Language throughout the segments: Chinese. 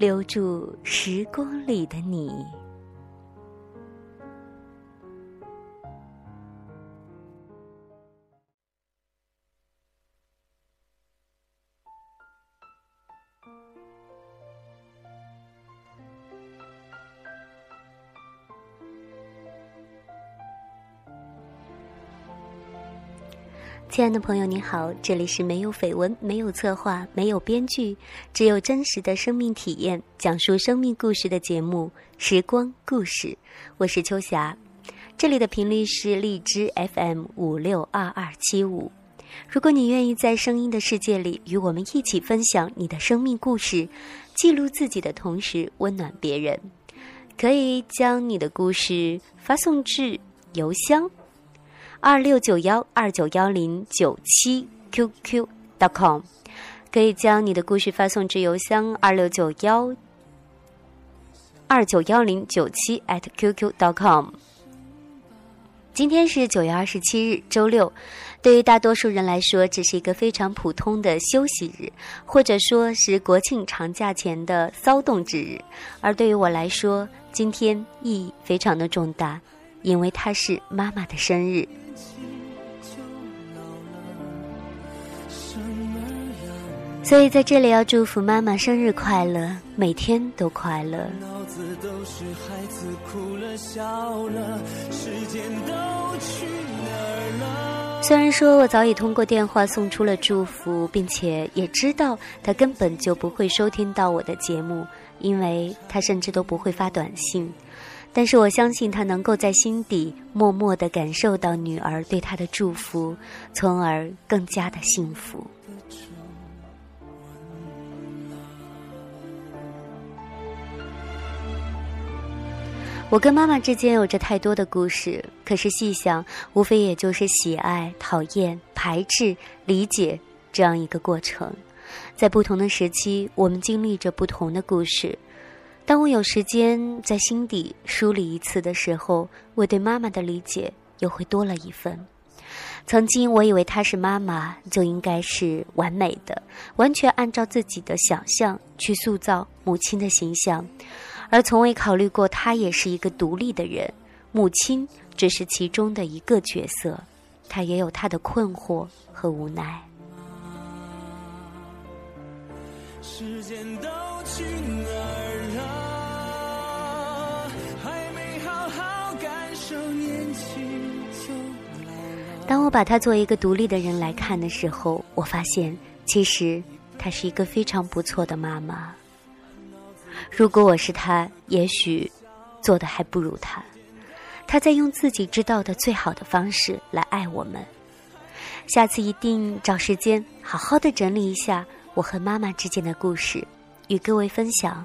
留住时光里的你。亲爱的朋友，你好，这里是没有绯闻、没有策划、没有编剧，只有真实的生命体验，讲述生命故事的节目《时光故事》，我是秋霞，这里的频率是荔枝 FM 五六二二七五。如果你愿意在声音的世界里与我们一起分享你的生命故事，记录自己的同时温暖别人，可以将你的故事发送至邮箱。二六九幺二九幺零九七 qq.com，可以将你的故事发送至邮箱二六九幺二九幺零九七 @qq.com。今天是九月二十七日，周六。对于大多数人来说，这是一个非常普通的休息日，或者说是国庆长假前的骚动之日。而对于我来说，今天意义非常的重大，因为它是妈妈的生日。所以在这里要祝福妈妈生日快乐，每天都快乐。虽然说我早已通过电话送出了祝福，并且也知道他根本就不会收听到我的节目，因为他甚至都不会发短信。但是我相信他能够在心底默默的感受到女儿对他的祝福，从而更加的幸福。我跟妈妈之间有着太多的故事，可是细想，无非也就是喜爱、讨厌、排斥、理解这样一个过程。在不同的时期，我们经历着不同的故事。当我有时间在心底梳理一次的时候，我对妈妈的理解又会多了一份。曾经我以为她是妈妈，就应该是完美的，完全按照自己的想象去塑造母亲的形象。而从未考虑过，她也是一个独立的人，母亲只是其中的一个角色，她也有她的困惑和无奈。时间都去哪当我把她作为一个独立的人来看的时候，我发现，其实她是一个非常不错的妈妈。如果我是他，也许做的还不如他。他在用自己知道的最好的方式来爱我们。下次一定找时间好好的整理一下我和妈妈之间的故事，与各位分享。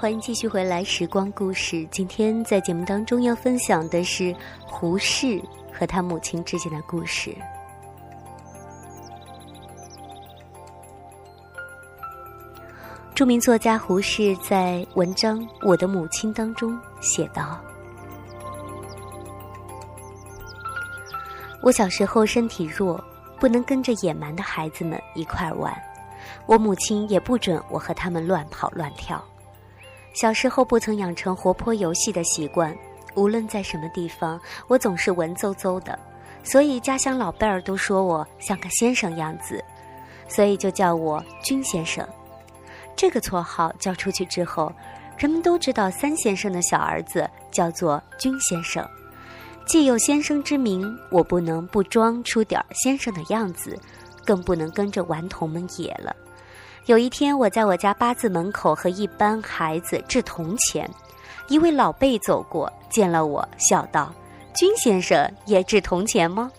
欢迎继续回来，《时光故事》。今天在节目当中要分享的是胡适和他母亲之间的故事。著名作家胡适在文章《我的母亲》当中写道：“我小时候身体弱，不能跟着野蛮的孩子们一块玩，我母亲也不准我和他们乱跑乱跳。小时候不曾养成活泼游戏的习惯，无论在什么地方，我总是文绉绉的，所以家乡老辈儿都说我像个先生样子，所以就叫我君先生。”这个绰号叫出去之后，人们都知道三先生的小儿子叫做君先生。既有先生之名，我不能不装出点先生的样子，更不能跟着顽童们野了。有一天，我在我家八字门口和一班孩子掷铜钱，一位老辈走过，见了我，笑道：“君先生也掷铜钱吗？”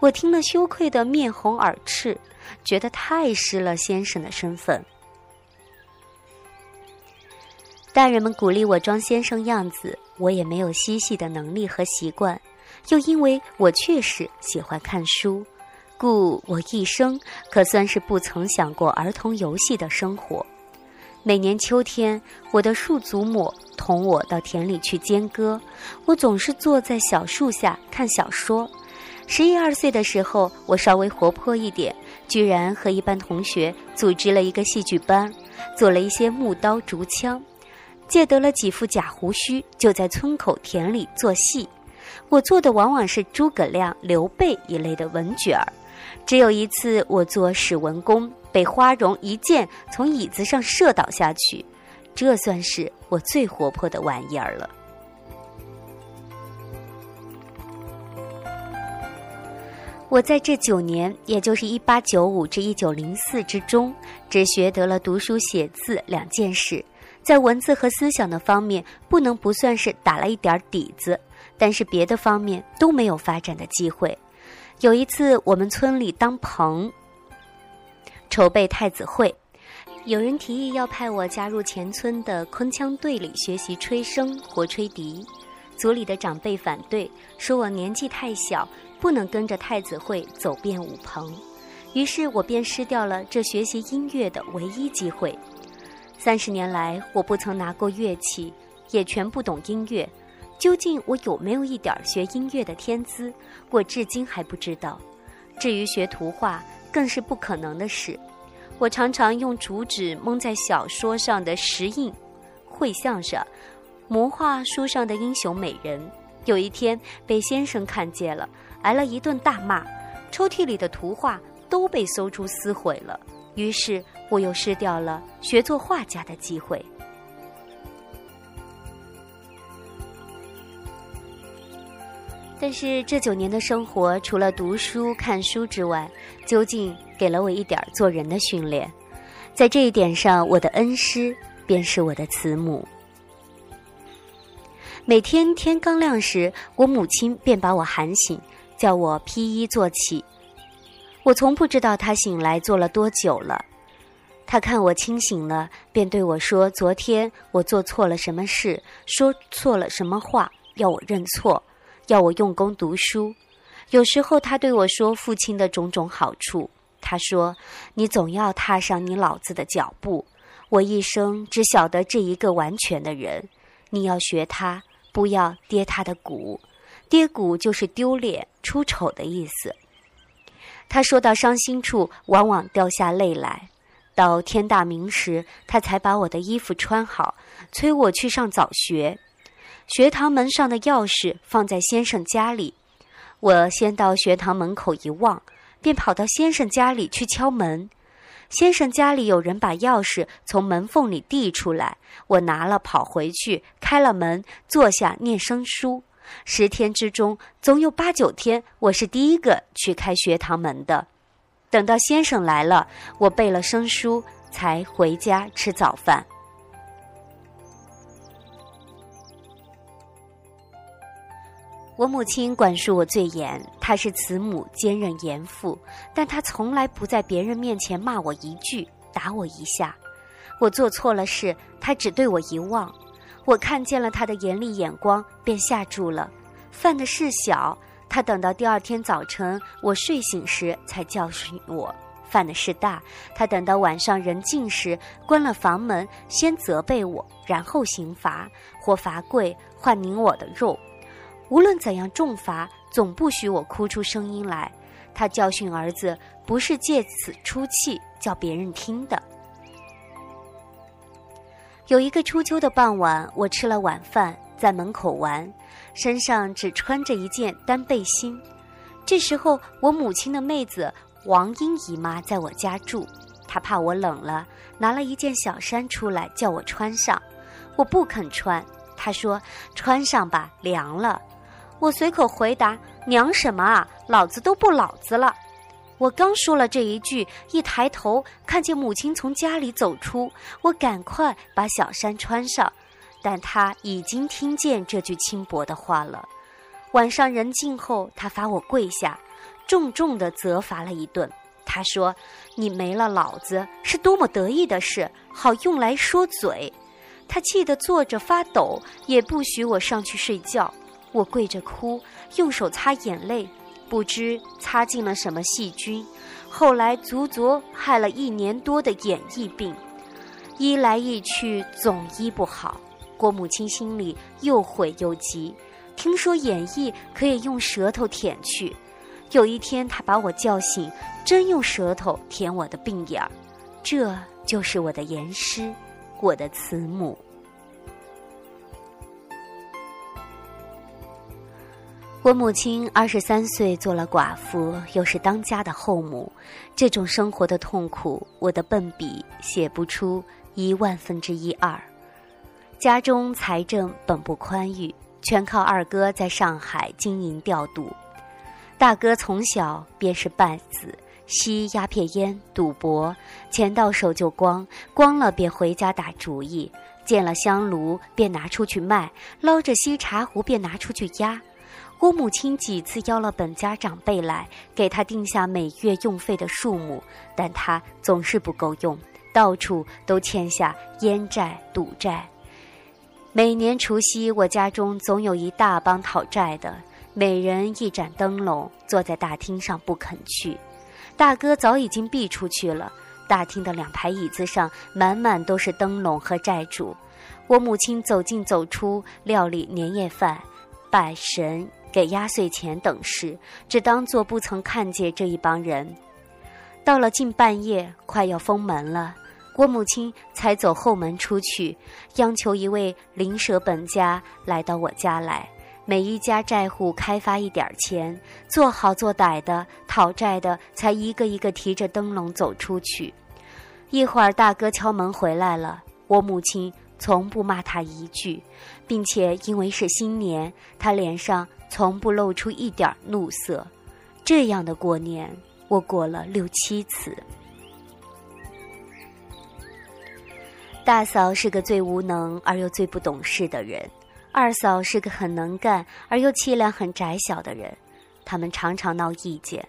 我听了，羞愧的面红耳赤，觉得太失了先生的身份。大人们鼓励我装先生样子，我也没有嬉戏的能力和习惯，又因为我确实喜欢看书，故我一生可算是不曾想过儿童游戏的生活。每年秋天，我的树祖母同我到田里去间割，我总是坐在小树下看小说。十一二岁的时候，我稍微活泼一点，居然和一班同学组织了一个戏剧班，做了一些木刀、竹枪。借得了几副假胡须，就在村口田里做戏。我做的往往是诸葛亮、刘备一类的文角儿。只有一次，我做史文恭，被花荣一箭从椅子上射倒下去，这算是我最活泼的玩意儿了。我在这九年，也就是一八九五至一九零四之中，只学得了读书写字两件事。在文字和思想的方面，不能不算是打了一点底子，但是别的方面都没有发展的机会。有一次，我们村里当棚，筹备太子会，有人提议要派我加入前村的铿锵队里学习吹笙或吹笛，组里的长辈反对，说我年纪太小，不能跟着太子会走遍五棚，于是我便失掉了这学习音乐的唯一机会。三十年来，我不曾拿过乐器，也全不懂音乐。究竟我有没有一点学音乐的天资，我至今还不知道。至于学图画，更是不可能的事。我常常用竹纸蒙在小说上的石印、绘像上，魔画书上的英雄美人。有一天被先生看见了，挨了一顿大骂，抽屉里的图画都被搜出撕毁了。于是。我又失掉了学做画家的机会。但是这九年的生活，除了读书看书之外，究竟给了我一点做人的训练。在这一点上，我的恩师便是我的慈母。每天天刚亮时，我母亲便把我喊醒，叫我披衣坐起。我从不知道她醒来坐了多久了。她看我清醒了，便对我说：“昨天我做错了什么事，说错了什么话，要我认错，要我用功读书。有时候他对我说父亲的种种好处。他说：‘你总要踏上你老子的脚步。我一生只晓得这一个完全的人，你要学他，不要跌他的骨。跌骨就是丢脸、出丑的意思。’他说到伤心处，往往掉下泪来。”到天大明时，他才把我的衣服穿好，催我去上早学。学堂门上的钥匙放在先生家里，我先到学堂门口一望，便跑到先生家里去敲门。先生家里有人把钥匙从门缝里递出来，我拿了跑回去，开了门，坐下念生书。十天之中，总有八九天我是第一个去开学堂门的。等到先生来了，我背了生书，才回家吃早饭。我母亲管束我最严，她是慈母兼任严父，但她从来不在别人面前骂我一句，打我一下。我做错了事，她只对我一望，我看见了她的严厉眼光，便吓住了。犯的事小。他等到第二天早晨我睡醒时才教训我，犯的事大，他等到晚上人静时，关了房门，先责备我，然后刑罚，或罚跪，或拧我的肉。无论怎样重罚，总不许我哭出声音来。他教训儿子，不是借此出气，叫别人听的。有一个初秋的傍晚，我吃了晚饭，在门口玩，身上只穿着一件单背心。这时候，我母亲的妹子王英姨妈在我家住，她怕我冷了，拿了一件小衫出来叫我穿上。我不肯穿，她说：“穿上吧，凉了。”我随口回答：“娘什么啊，老子都不老子了。”我刚说了这一句，一抬头看见母亲从家里走出，我赶快把小衫穿上，但她已经听见这句轻薄的话了。晚上人静后，他罚我跪下，重重的责罚了一顿。他说：“你没了老子是多么得意的事，好用来说嘴。”他气得坐着发抖，也不许我上去睡觉。我跪着哭，用手擦眼泪，不知擦进了什么细菌。后来足足害了一年多的眼翳病，医来医去总医不好。郭母亲心里又悔又急。听说眼翳可以用舌头舔去，有一天她把我叫醒，真用舌头舔我的病眼儿，这就是我的严师，我的慈母。我母亲二十三岁做了寡妇，又是当家的后母，这种生活的痛苦，我的笨笔写不出一万分之一二。家中财政本不宽裕。全靠二哥在上海经营调度，大哥从小便是败子，吸鸦片烟、赌博，钱到手就光，光了便回家打主意，见了香炉便拿出去卖，捞着锡茶壶便拿出去压。我母亲几次邀了本家长辈来，给他定下每月用费的数目，但他总是不够用，到处都欠下烟债、赌债。每年除夕，我家中总有一大帮讨债的，每人一盏灯笼，坐在大厅上不肯去。大哥早已经避出去了，大厅的两排椅子上满满都是灯笼和债主。我母亲走进走出，料理年夜饭、拜神、给压岁钱等事，只当做不曾看见这一帮人。到了近半夜，快要封门了。我母亲才走后门出去，央求一位邻舍本家来到我家来，每一家债户开发一点钱，做好做歹的讨债的才一个一个提着灯笼走出去。一会儿大哥敲门回来了，我母亲从不骂他一句，并且因为是新年，他脸上从不露出一点怒色。这样的过年，我过了六七次。大嫂是个最无能而又最不懂事的人，二嫂是个很能干而又气量很窄小的人，他们常常闹意见，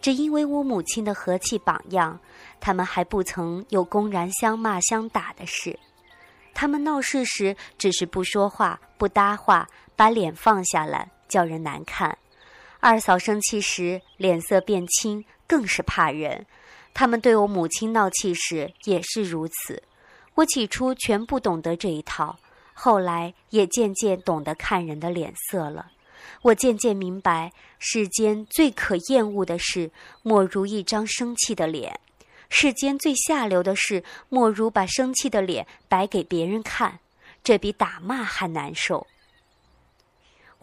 只因为我母亲的和气榜样，他们还不曾有公然相骂相打的事。他们闹事时只是不说话不搭话，把脸放下来，叫人难看。二嫂生气时脸色变青，更是怕人。他们对我母亲闹气时也是如此。我起初全不懂得这一套，后来也渐渐懂得看人的脸色了。我渐渐明白，世间最可厌恶的事，莫如一张生气的脸；世间最下流的事，莫如把生气的脸摆给别人看，这比打骂还难受。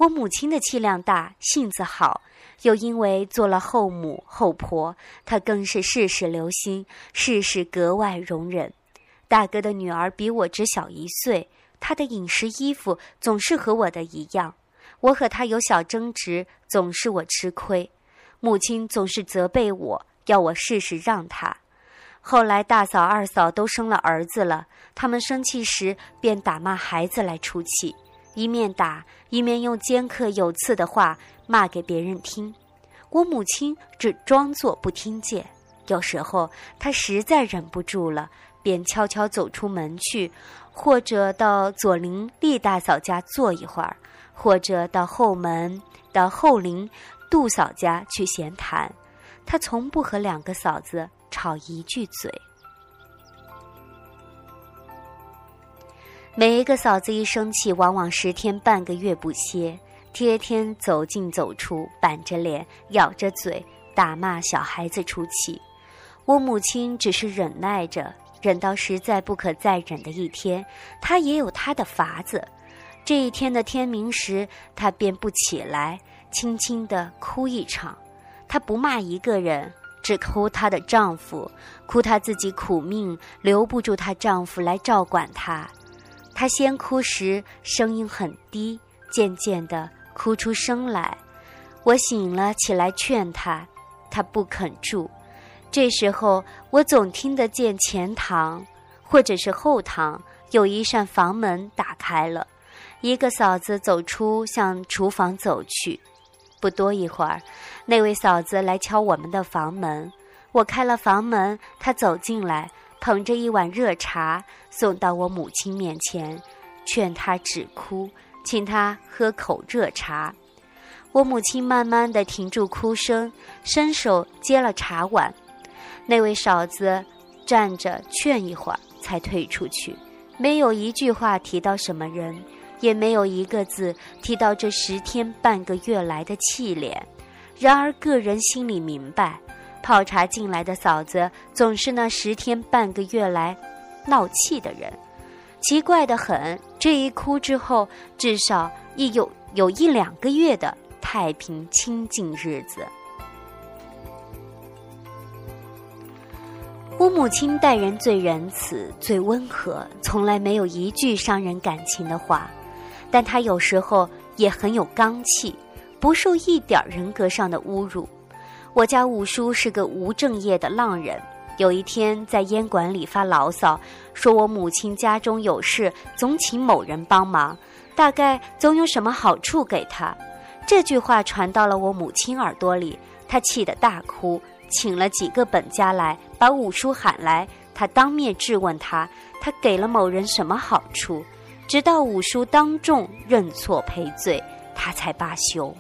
我母亲的气量大，性子好，又因为做了后母后婆，她更是事事留心，事事格外容忍。大哥的女儿比我只小一岁，她的饮食衣服总是和我的一样。我和她有小争执，总是我吃亏。母亲总是责备我，要我事事让她。后来大嫂、二嫂都生了儿子了，他们生气时便打骂孩子来出气，一面打一面用尖刻有刺的话骂给别人听。我母亲只装作不听见。有时候她实在忍不住了。便悄悄走出门去，或者到左邻厉大嫂家坐一会儿，或者到后门到后邻杜嫂家去闲谈。她从不和两个嫂子吵一句嘴。每一个嫂子一生气，往往十天半个月不歇，天天走进走出，板着脸，咬着嘴，打骂小孩子出气。我母亲只是忍耐着，忍到实在不可再忍的一天，她也有她的法子。这一天的天明时，她便不起来，轻轻地哭一场。她不骂一个人，只哭她的丈夫，哭她自己苦命留不住她丈夫来照管她。她先哭时声音很低，渐渐地哭出声来。我醒了起来劝她，她不肯住。这时候，我总听得见前堂，或者是后堂有一扇房门打开了，一个嫂子走出，向厨房走去。不多一会儿，那位嫂子来敲我们的房门，我开了房门，她走进来，捧着一碗热茶送到我母亲面前，劝她止哭，请她喝口热茶。我母亲慢慢的停住哭声，伸手接了茶碗。那位嫂子站着劝一会儿，才退出去，没有一句话提到什么人，也没有一个字提到这十天半个月来的气脸。然而个人心里明白，泡茶进来的嫂子总是那十天半个月来闹气的人。奇怪的很，这一哭之后，至少亦有有一两个月的太平清静日子。我母亲待人最仁慈、最温和，从来没有一句伤人感情的话。但她有时候也很有刚气，不受一点人格上的侮辱。我家五叔是个无正业的浪人，有一天在烟馆里发牢骚，说我母亲家中有事，总请某人帮忙，大概总有什么好处给他。这句话传到了我母亲耳朵里，她气得大哭。请了几个本家来，把五叔喊来，他当面质问他，他给了某人什么好处？直到五叔当众认错赔罪，他才罢休。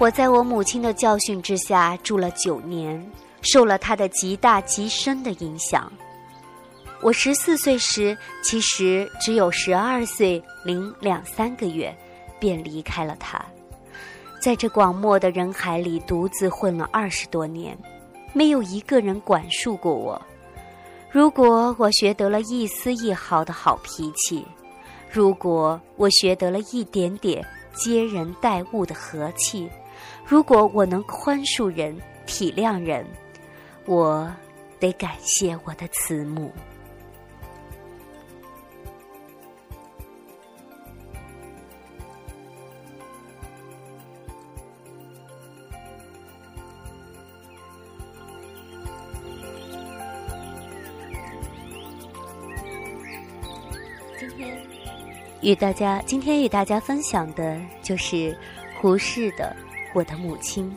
我在我母亲的教训之下住了九年，受了她的极大极深的影响。我十四岁时，其实只有十二岁零两三个月，便离开了她。在这广漠的人海里，独自混了二十多年，没有一个人管束过我。如果我学得了一丝一毫的好脾气，如果我学得了一点点接人待物的和气，如果我能宽恕人、体谅人，我得感谢我的慈母。今天与大家，今天与大家分享的就是胡适的《我的母亲》。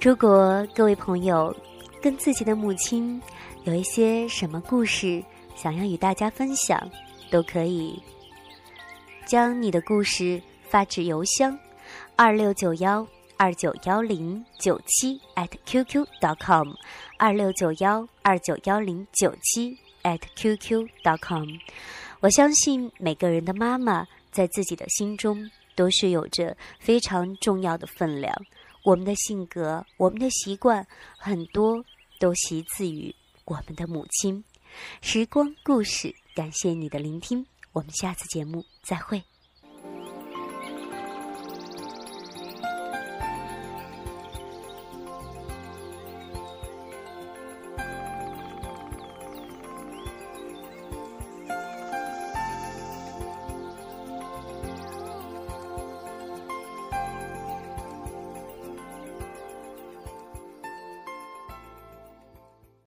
如果各位朋友跟自己的母亲有一些什么故事想要与大家分享，都可以将你的故事发至邮箱二六九幺二九幺零九七 at qq dot com 二六九幺二九幺零九七 at qq dot com。我相信每个人的妈妈在自己的心中都是有着非常重要的分量。我们的性格、我们的习惯，很多都习自于我们的母亲。时光故事，感谢你的聆听，我们下次节目再会。